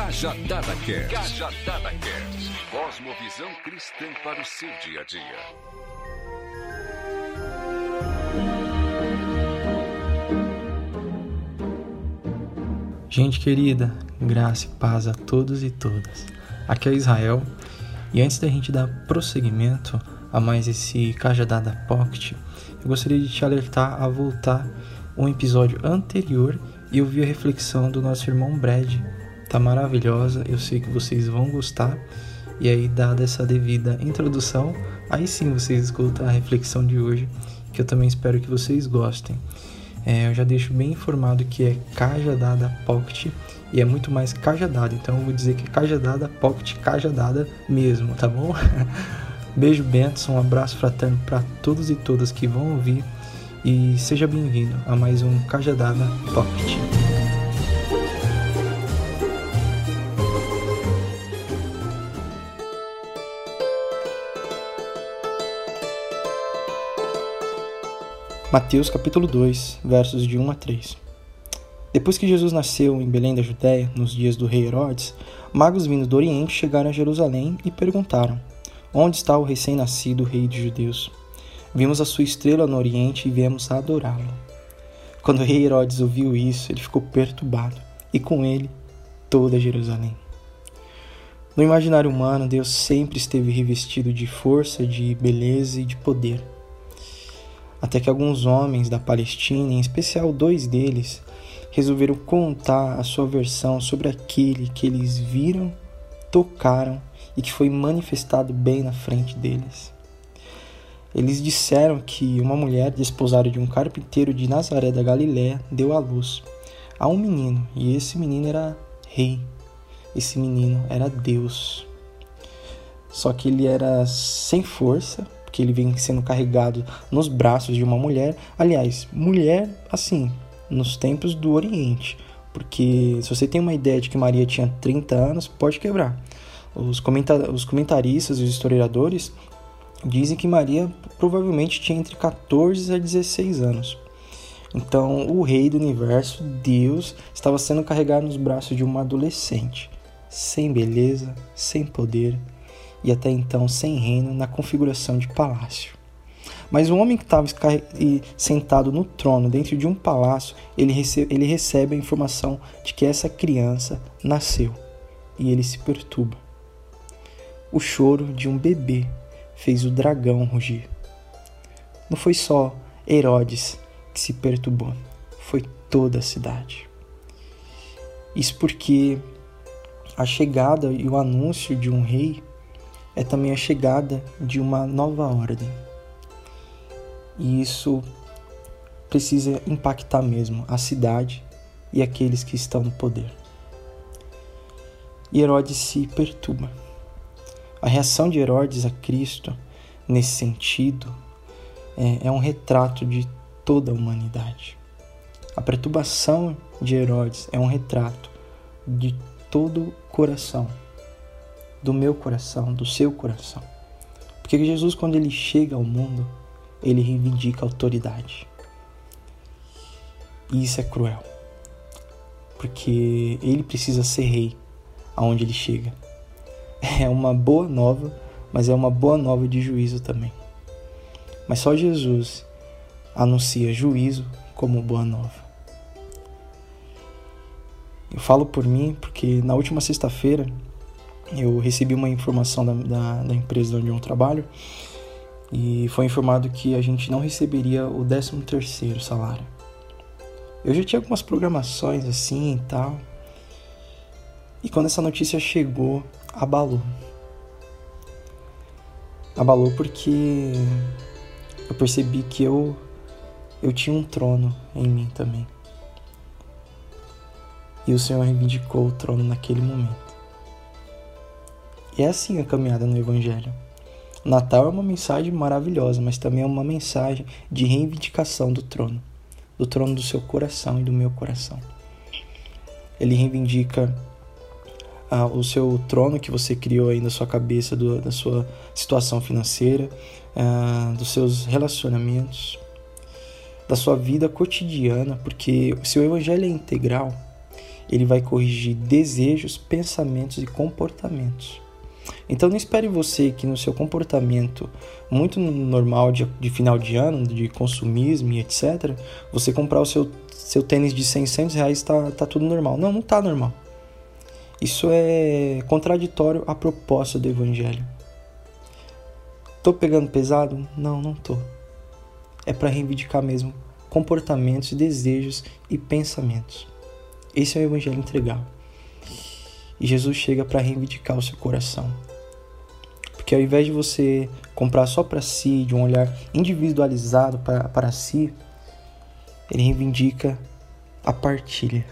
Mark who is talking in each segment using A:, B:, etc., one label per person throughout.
A: Cajadada Cast. Cajadada Cast. Cosmovisão cristã para o seu dia a dia.
B: Gente querida, graça e paz a todos e todas. Aqui é Israel e antes da gente dar prosseguimento a mais esse Cajadada Pocket, eu gostaria de te alertar a voltar um episódio anterior e ouvir a reflexão do nosso irmão Brad. Tá maravilhosa, eu sei que vocês vão gostar. E aí, dada essa devida introdução, aí sim vocês escutam a reflexão de hoje, que eu também espero que vocês gostem. É, eu já deixo bem informado que é Cajadada Pocket e é muito mais cajadada, então eu vou dizer que é Cajadada Pocket Cajadada mesmo, tá bom? Beijo, Benson, um abraço fraterno para todos e todas que vão ouvir e seja bem-vindo a mais um Cajadada Pocket. Mateus capítulo 2, versos de 1 a 3. Depois que Jesus nasceu em Belém da Judéia, nos dias do rei Herodes, magos vindos do Oriente chegaram a Jerusalém e perguntaram: Onde está o recém-nascido rei dos judeus? Vimos a sua estrela no Oriente e viemos adorá-lo. Quando o rei Herodes ouviu isso, ele ficou perturbado, e com ele toda Jerusalém. No imaginário humano, Deus sempre esteve revestido de força, de beleza e de poder até que alguns homens da Palestina, em especial dois deles, resolveram contar a sua versão sobre aquele que eles viram, tocaram e que foi manifestado bem na frente deles. Eles disseram que uma mulher desposada de um carpinteiro de Nazaré da Galiléia deu à luz a um menino, e esse menino era rei. Esse menino era Deus. Só que ele era sem força, porque ele vem sendo carregado nos braços de uma mulher. Aliás, mulher assim, nos tempos do Oriente. Porque se você tem uma ideia de que Maria tinha 30 anos, pode quebrar. Os, comentar os comentaristas e os historiadores dizem que Maria provavelmente tinha entre 14 a 16 anos. Então, o rei do universo, Deus, estava sendo carregado nos braços de uma adolescente, sem beleza, sem poder, e até então sem reino na configuração de palácio. Mas o homem que estava sentado no trono dentro de um palácio, ele recebe, ele recebe a informação de que essa criança nasceu e ele se perturba. O choro de um bebê fez o dragão rugir. Não foi só Herodes que se perturbou, foi toda a cidade. Isso porque a chegada e o anúncio de um rei é também a chegada de uma nova ordem. E isso precisa impactar mesmo a cidade e aqueles que estão no poder. E Herodes se perturba. A reação de Herodes a Cristo, nesse sentido, é, é um retrato de toda a humanidade. A perturbação de Herodes é um retrato de todo o coração do meu coração, do seu coração. Porque Jesus, quando ele chega ao mundo, ele reivindica autoridade. E isso é cruel. Porque ele precisa ser rei aonde ele chega. É uma boa nova, mas é uma boa nova de juízo também. Mas só Jesus anuncia juízo como boa nova. Eu falo por mim porque na última sexta-feira eu recebi uma informação da, da, da, empresa onde eu trabalho e foi informado que a gente não receberia o 13 terceiro salário. Eu já tinha algumas programações assim e tal. E quando essa notícia chegou, abalou. Abalou porque eu percebi que eu eu tinha um trono em mim também. E o Senhor reivindicou o trono naquele momento. É assim a caminhada no Evangelho. Natal é uma mensagem maravilhosa, mas também é uma mensagem de reivindicação do trono, do trono do seu coração e do meu coração. Ele reivindica ah, o seu trono que você criou aí na sua cabeça, do, da sua situação financeira, ah, dos seus relacionamentos, da sua vida cotidiana, porque se o Evangelho é integral, ele vai corrigir desejos, pensamentos e comportamentos. Então não espere você que no seu comportamento muito normal de, de final de ano, de consumismo e etc., você comprar o seu, seu tênis de 600 reais está tá tudo normal. Não, não está normal. Isso é contraditório à proposta do Evangelho. Tô pegando pesado? Não, não tô. É para reivindicar mesmo comportamentos, desejos e pensamentos. Esse é o Evangelho integral. E Jesus chega para reivindicar o seu coração. Porque ao invés de você comprar só para si, de um olhar individualizado para si, ele reivindica a partilha.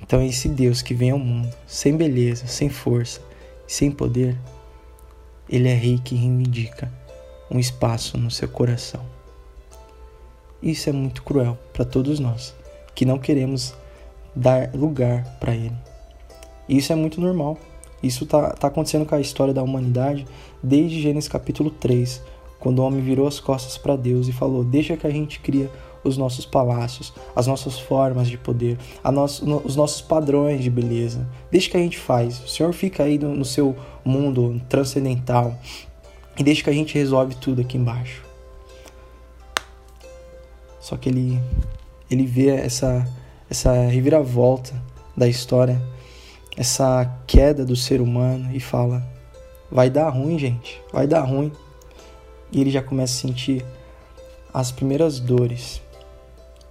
B: Então, esse Deus que vem ao mundo sem beleza, sem força, sem poder, ele é rei que reivindica um espaço no seu coração. Isso é muito cruel para todos nós, que não queremos dar lugar para ele. Isso é muito normal. Isso está tá acontecendo com a história da humanidade desde Gênesis capítulo 3, quando o homem virou as costas para Deus e falou: Deixa que a gente cria os nossos palácios, as nossas formas de poder, nosso, no, os nossos padrões de beleza. Deixa que a gente faz. O Senhor fica aí no, no seu mundo transcendental e deixa que a gente resolve tudo aqui embaixo. Só que ele ele vê essa essa reviravolta da história, essa queda do ser humano e fala: vai dar ruim, gente, vai dar ruim. E ele já começa a sentir as primeiras dores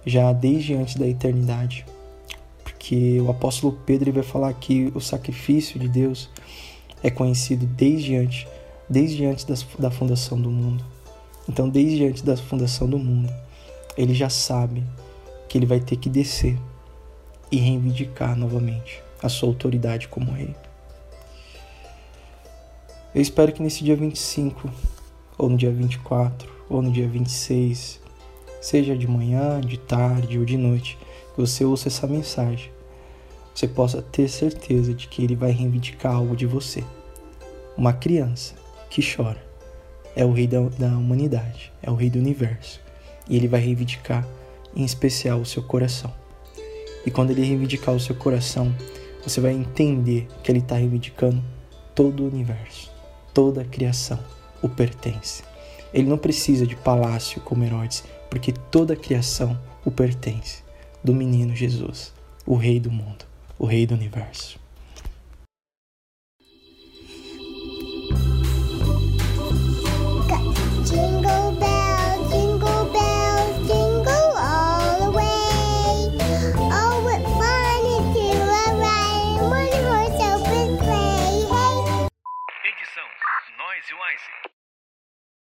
B: já desde antes da eternidade. Porque o apóstolo Pedro vai falar que o sacrifício de Deus é conhecido desde antes, desde antes da fundação do mundo. Então, desde antes da fundação do mundo, ele já sabe que ele vai ter que descer e reivindicar novamente a sua autoridade como rei. Eu espero que nesse dia 25, ou no dia 24, ou no dia 26, seja de manhã, de tarde ou de noite, que você ouça essa mensagem, você possa ter certeza de que ele vai reivindicar algo de você. Uma criança que chora é o rei da, da humanidade, é o rei do universo, e ele vai reivindicar em especial o seu coração. E quando ele reivindicar o seu coração, você vai entender que ele está reivindicando todo o universo, toda a criação o pertence. Ele não precisa de palácio como Herodes, porque toda a criação o pertence, do menino Jesus, o Rei do mundo, o Rei do universo.